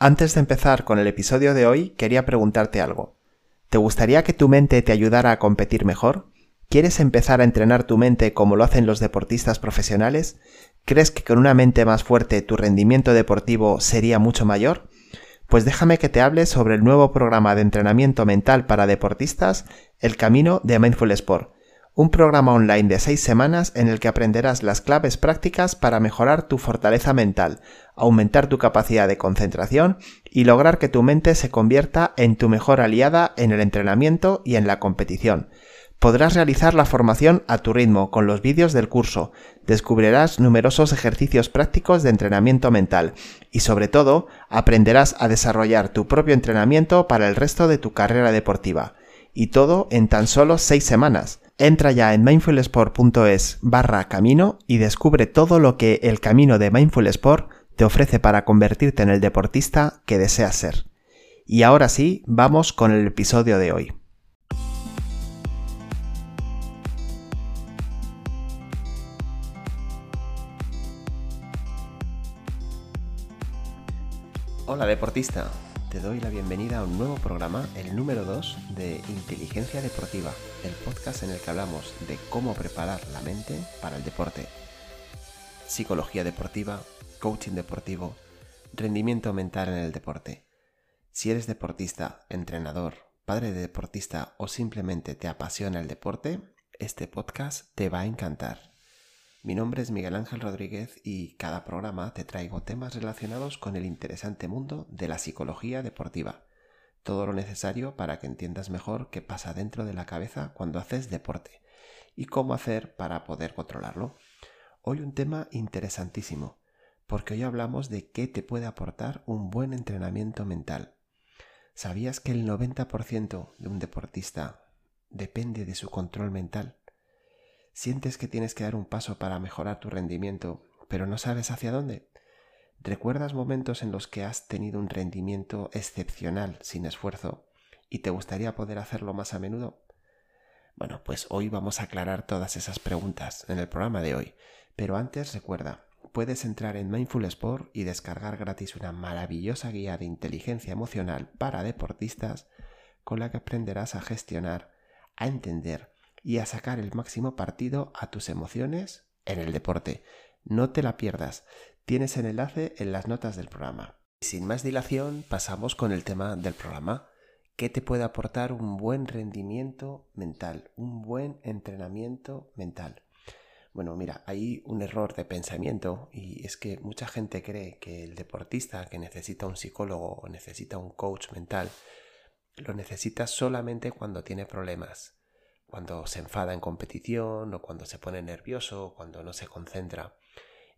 Antes de empezar con el episodio de hoy, quería preguntarte algo. ¿Te gustaría que tu mente te ayudara a competir mejor? ¿Quieres empezar a entrenar tu mente como lo hacen los deportistas profesionales? ¿Crees que con una mente más fuerte tu rendimiento deportivo sería mucho mayor? Pues déjame que te hable sobre el nuevo programa de entrenamiento mental para deportistas, El Camino de Mindful Sport un programa online de seis semanas en el que aprenderás las claves prácticas para mejorar tu fortaleza mental, aumentar tu capacidad de concentración y lograr que tu mente se convierta en tu mejor aliada en el entrenamiento y en la competición. Podrás realizar la formación a tu ritmo con los vídeos del curso, descubrirás numerosos ejercicios prácticos de entrenamiento mental y sobre todo aprenderás a desarrollar tu propio entrenamiento para el resto de tu carrera deportiva. Y todo en tan solo seis semanas. Entra ya en mindfulsport.es barra camino y descubre todo lo que el camino de Mindful Sport te ofrece para convertirte en el deportista que deseas ser. Y ahora sí, vamos con el episodio de hoy. Hola deportista, te doy la bienvenida a un nuevo programa, el número 2 de Inteligencia Deportiva, el podcast en el que hablamos de cómo preparar la mente para el deporte. Psicología deportiva, coaching deportivo, rendimiento mental en el deporte. Si eres deportista, entrenador, padre de deportista o simplemente te apasiona el deporte, este podcast te va a encantar. Mi nombre es Miguel Ángel Rodríguez y cada programa te traigo temas relacionados con el interesante mundo de la psicología deportiva. Todo lo necesario para que entiendas mejor qué pasa dentro de la cabeza cuando haces deporte y cómo hacer para poder controlarlo. Hoy un tema interesantísimo, porque hoy hablamos de qué te puede aportar un buen entrenamiento mental. ¿Sabías que el 90% de un deportista depende de su control mental? ¿Sientes que tienes que dar un paso para mejorar tu rendimiento, pero no sabes hacia dónde? ¿Recuerdas momentos en los que has tenido un rendimiento excepcional sin esfuerzo y te gustaría poder hacerlo más a menudo? Bueno, pues hoy vamos a aclarar todas esas preguntas en el programa de hoy. Pero antes recuerda, puedes entrar en Mindful Sport y descargar gratis una maravillosa guía de inteligencia emocional para deportistas con la que aprenderás a gestionar, a entender y a sacar el máximo partido a tus emociones en el deporte. No te la pierdas. Tienes el enlace en las notas del programa. Sin más dilación, pasamos con el tema del programa. ¿Qué te puede aportar un buen rendimiento mental? Un buen entrenamiento mental. Bueno, mira, hay un error de pensamiento y es que mucha gente cree que el deportista que necesita un psicólogo o necesita un coach mental lo necesita solamente cuando tiene problemas cuando se enfada en competición o cuando se pone nervioso o cuando no se concentra.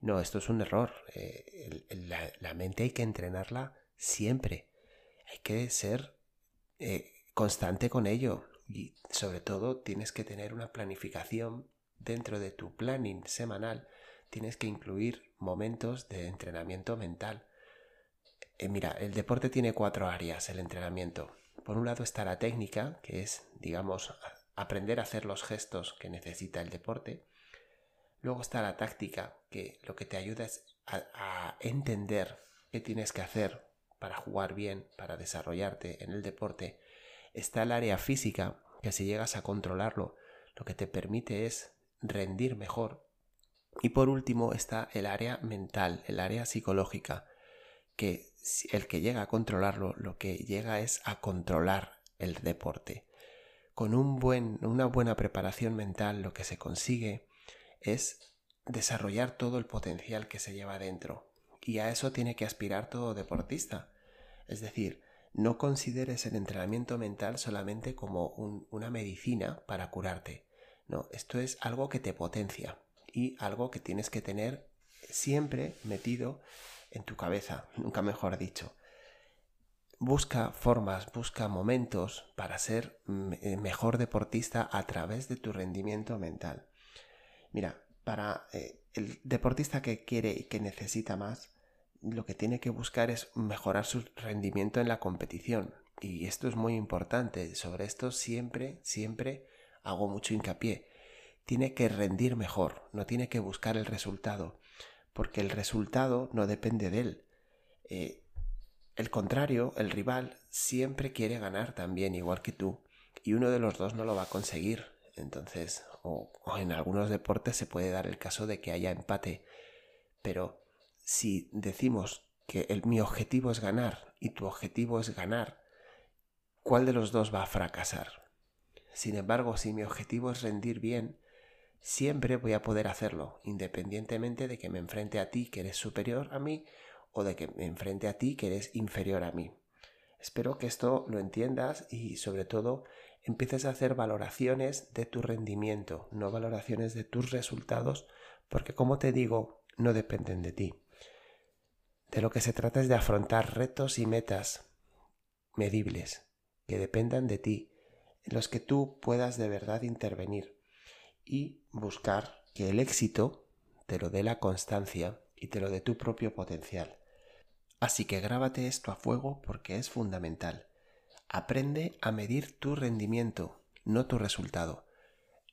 No, esto es un error. Eh, la, mente hay que entrenarla siempre. Hay que ser eh, constante con ello y sobre todo tienes que tener una planificación dentro de tu planning semanal. Tienes que incluir momentos de entrenamiento mental. Eh, mira, el deporte tiene cuatro áreas, el entrenamiento. Por un lado está la técnica, que es, digamos, aprender a hacer los gestos que necesita el deporte. Luego está la táctica, que lo que te ayuda es a, entender qué tienes que hacer para jugar bien, para desarrollarte en el deporte. Está el área física, que si llegas a controlarlo, lo que te permite es rendir mejor. Y por último está el área mental, el área psicológica, que el que llega a controlarlo, lo que llega es a controlar el deporte con un buen, una buena preparación mental lo que se consigue es desarrollar todo el potencial que se lleva dentro. Y a eso tiene que aspirar todo deportista. Es decir, no consideres el entrenamiento mental solamente como una medicina para curarte. No, esto es algo que te potencia y algo que tienes que tener siempre metido en tu cabeza, nunca mejor dicho busca formas, busca momentos para ser eh, mejor deportista a través de tu rendimiento mental. Mira, para eh, el deportista que quiere y que necesita más, lo que tiene que buscar es mejorar su rendimiento en la competición. Y esto es muy importante. Sobre esto siempre, siempre hago mucho hincapié. Tiene que rendir mejor, no tiene que buscar el resultado, porque el resultado no depende de él. Eh, el contrario, el rival, siempre quiere ganar también, igual que tú, y uno de los dos no lo va a conseguir. Entonces, o, en algunos deportes se puede dar el caso de que haya empate, pero si decimos que el, mi objetivo es ganar y tu objetivo es ganar, ¿cuál de los dos va a fracasar? Sin embargo, si mi objetivo es rendir bien, siempre voy a poder hacerlo, independientemente de que me enfrente a ti que eres superior a mí o de que me enfrente a ti que eres inferior a mí. Espero que esto lo entiendas y sobre todo empieces a hacer valoraciones de tu rendimiento, no valoraciones de tus resultados, porque como te digo, no dependen de ti. De lo que se trata es de afrontar retos y metas medibles que dependan de ti, en los que tú puedas de verdad intervenir y buscar que el éxito te lo dé la constancia y te lo dé tu propio potencial. Así que grábate esto a fuego porque es fundamental. Aprende a medir tu rendimiento, no tu resultado.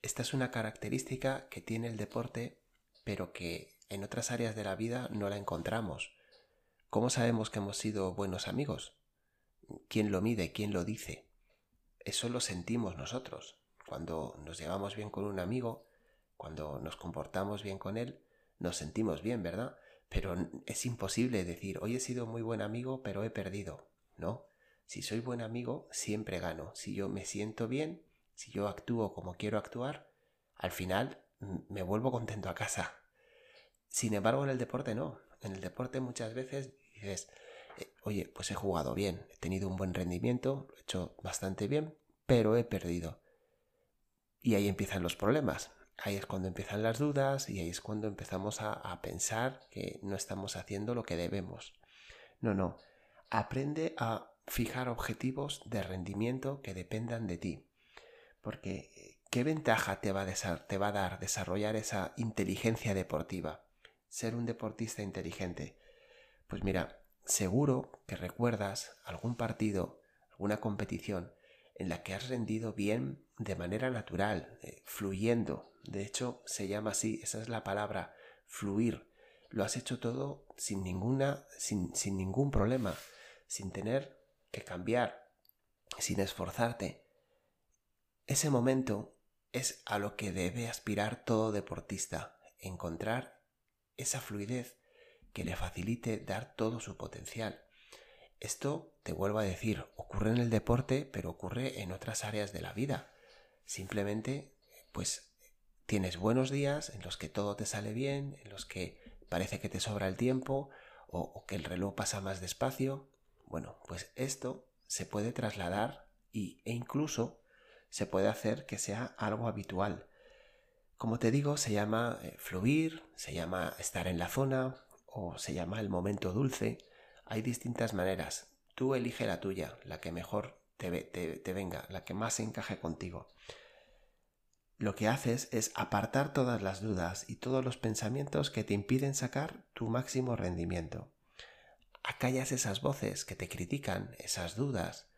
Esta es una característica que tiene el deporte, pero que en otras áreas de la vida no la encontramos. ¿Cómo sabemos que hemos sido buenos amigos? ¿Quién lo mide? ¿Quién lo dice? Eso lo sentimos nosotros. Cuando nos llevamos bien con un amigo, cuando nos comportamos bien con él, nos sentimos bien, ¿verdad? Pero es imposible decir, hoy he sido muy buen amigo, pero he perdido. No, si soy buen amigo, siempre gano. Si yo me siento bien, si yo actúo como quiero actuar, al final me vuelvo contento a casa. Sin embargo, en el deporte no. En el deporte muchas veces dices, oye, pues he jugado bien, he tenido un buen rendimiento, lo he hecho bastante bien, pero he perdido. Y ahí empiezan los problemas. Ahí es cuando empiezan las dudas y ahí es cuando empezamos a, a pensar que no estamos haciendo lo que debemos. No, no. Aprende a fijar objetivos de rendimiento que dependan de ti. Porque, ¿qué ventaja te va, a te va a dar desarrollar esa inteligencia deportiva? Ser un deportista inteligente. Pues mira, seguro que recuerdas algún partido, alguna competición en la que has rendido bien de manera natural, eh, fluyendo. De hecho, se llama así, esa es la palabra, fluir. Lo has hecho todo sin ninguna, sin, sin ningún problema, sin tener que cambiar sin esforzarte. Ese momento es a lo que debe aspirar todo deportista, encontrar esa fluidez que le facilite dar todo su potencial. Esto, te vuelvo a decir, ocurre en el deporte, pero ocurre en otras áreas de la vida. Simplemente, pues, tienes buenos días en los que todo te sale bien, en los que parece que te sobra el tiempo o, que el reloj pasa más despacio, bueno, pues esto se puede trasladar y, e incluso se puede hacer que sea algo habitual. Como te digo, se llama eh, fluir, se llama estar en la zona o se llama el momento dulce. Hay distintas maneras. Tú elige la tuya, la que mejor te, te venga, la que más encaje contigo. Lo que haces es apartar todas las dudas y todos los pensamientos que te impiden sacar tu máximo rendimiento acallas esas voces que te critican, esas dudas,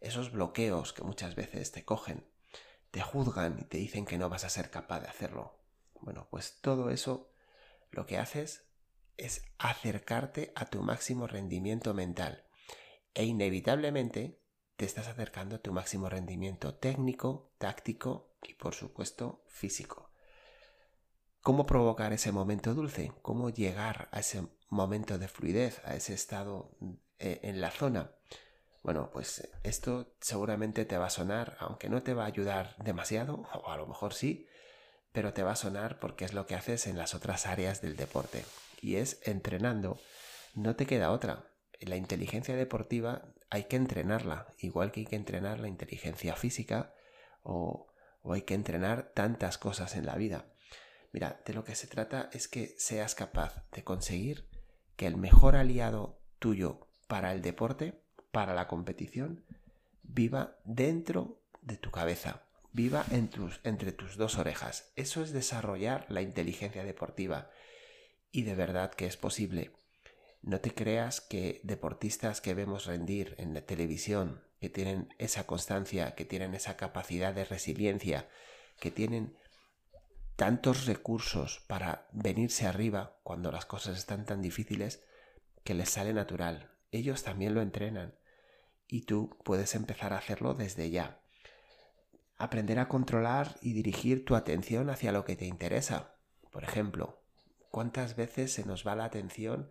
esos bloqueos que muchas veces te cogen, te juzgan y te dicen que no vas a ser capaz de hacerlo. Bueno, pues todo eso lo que haces es acercarte a tu máximo rendimiento mental e inevitablemente te estás acercando a tu máximo rendimiento técnico, táctico y por supuesto físico. ¿Cómo provocar ese momento dulce? ¿Cómo llegar a ese momento de fluidez, a ese estado eh, en la zona. Bueno, pues esto seguramente te va a sonar, aunque no te va a ayudar demasiado, o a lo mejor sí, pero te va a sonar porque es lo que haces en las otras áreas del deporte. Y es entrenando. No te queda otra. La inteligencia deportiva hay que entrenarla, igual que hay que entrenar la inteligencia física o, hay que entrenar tantas cosas en la vida. Mira, de lo que se trata es que seas capaz de conseguir que el mejor aliado tuyo para el deporte, para la competición, viva dentro de tu cabeza, viva entre tus dos orejas. Eso es desarrollar la inteligencia deportiva. Y de verdad que es posible. No te creas que deportistas que vemos rendir en la televisión, que tienen esa constancia, que tienen esa capacidad de resiliencia, que tienen tantos recursos para venirse arriba cuando las cosas están tan difíciles que les sale natural. ellos también lo entrenan y tú puedes empezar a hacerlo desde ya. Aprender a controlar y dirigir tu atención hacia lo que te interesa. Por ejemplo, ¿cuántas veces se nos va la atención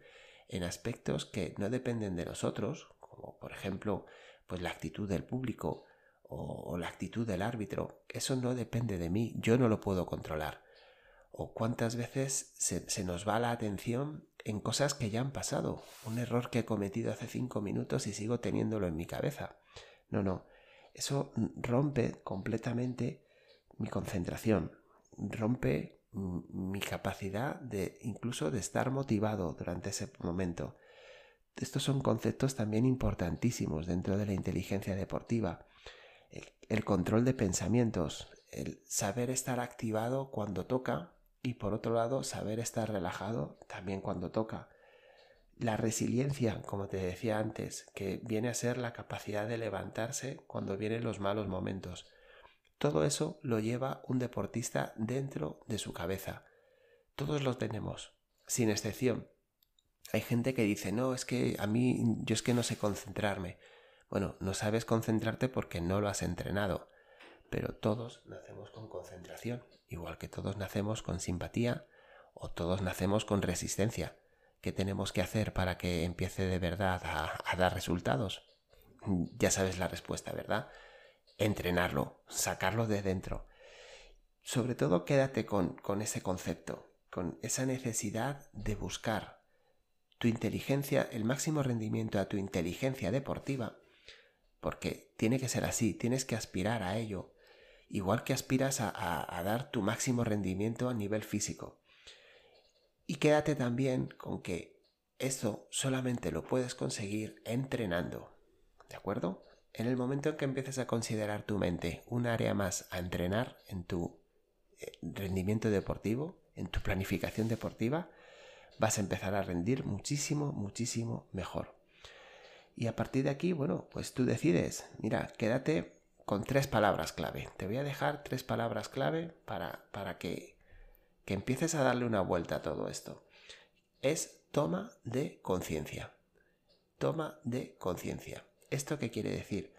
en aspectos que no dependen de nosotros, como por ejemplo, pues la actitud del público o, la actitud del árbitro? Eso no depende de mí, yo no lo puedo controlar. O cuántas veces se, se nos va la atención en cosas que ya han pasado, un error que he cometido hace cinco minutos y sigo teniéndolo en mi cabeza. No, no, eso rompe completamente mi concentración, rompe mi capacidad de incluso de estar motivado durante ese momento. Estos son conceptos también importantísimos dentro de la inteligencia deportiva. El, control de pensamientos, el saber estar activado cuando toca y por otro lado saber estar relajado también cuando toca. La resiliencia, como te decía antes, que viene a ser la capacidad de levantarse cuando vienen los malos momentos. Todo eso lo lleva un deportista dentro de su cabeza. Todos lo tenemos, sin excepción. Hay gente que dice, no, es que a mí, yo es que no sé concentrarme. Bueno, no sabes concentrarte porque no lo has entrenado, pero todos nacemos con concentración, igual que todos nacemos con simpatía o todos nacemos con resistencia. ¿Qué tenemos que hacer para que empiece de verdad a, dar resultados? Ya sabes la respuesta, ¿verdad? Entrenarlo, sacarlo de dentro. Sobre todo quédate con, con ese concepto, con esa necesidad de buscar tu inteligencia, el máximo rendimiento a tu inteligencia deportiva, porque tiene que ser así, tienes que aspirar a ello, igual que aspiras a, dar tu máximo rendimiento a nivel físico. Y quédate también con que esto solamente lo puedes conseguir entrenando, ¿de acuerdo? En el momento en que empieces a considerar tu mente un área más a entrenar en tu eh, rendimiento deportivo, en tu planificación deportiva, vas a empezar a rendir muchísimo, muchísimo mejor. Y a partir de aquí, bueno, pues tú decides, mira, quédate con tres palabras clave. Te voy a dejar tres palabras clave para, para que, que empieces a darle una vuelta a todo esto. Es toma de conciencia. Toma de conciencia. ¿Esto qué quiere decir?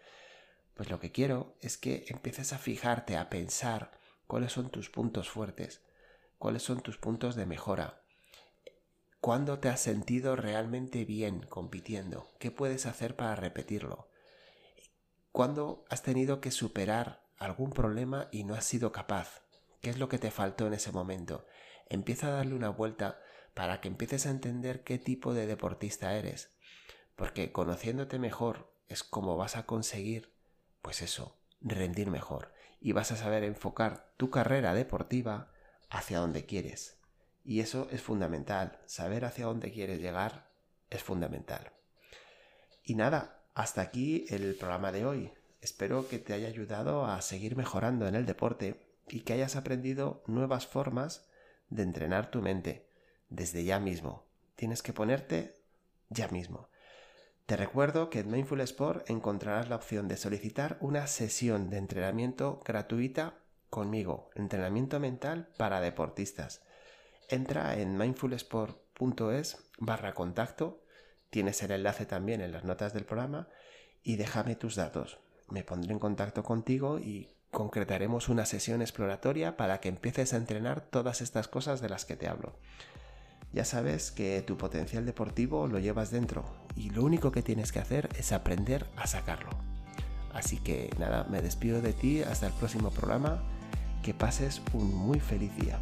Pues lo que quiero es que empieces a fijarte, a pensar cuáles son tus puntos fuertes, cuáles son tus puntos de mejora, ¿Cuándo te has sentido realmente bien compitiendo? ¿Qué puedes hacer para repetirlo? ¿Cuándo has tenido que superar algún problema y no has sido capaz? ¿Qué es lo que te faltó en ese momento? Empieza a darle una vuelta para que empieces a entender qué tipo de deportista eres. Porque conociéndote mejor es como vas a conseguir, pues eso, rendir mejor. Y vas a saber enfocar tu carrera deportiva hacia donde quieres. Y eso es fundamental. Saber hacia dónde quieres llegar es fundamental. Y nada, hasta aquí el programa de hoy. Espero que te haya ayudado a seguir mejorando en el deporte y que hayas aprendido nuevas formas de entrenar tu mente desde ya mismo. Tienes que ponerte ya mismo. Te recuerdo que en Mindful Sport encontrarás la opción de solicitar una sesión de entrenamiento gratuita conmigo, entrenamiento mental para deportistas. Entra en mindfulsport.es barra contacto, tienes el enlace también en las notas del programa y déjame tus datos. Me pondré en contacto contigo y concretaremos una sesión exploratoria para que empieces a entrenar todas estas cosas de las que te hablo. Ya sabes que tu potencial deportivo lo llevas dentro y lo único que tienes que hacer es aprender a sacarlo. Así que nada, me despido de ti hasta el próximo programa. Que pases un muy feliz día.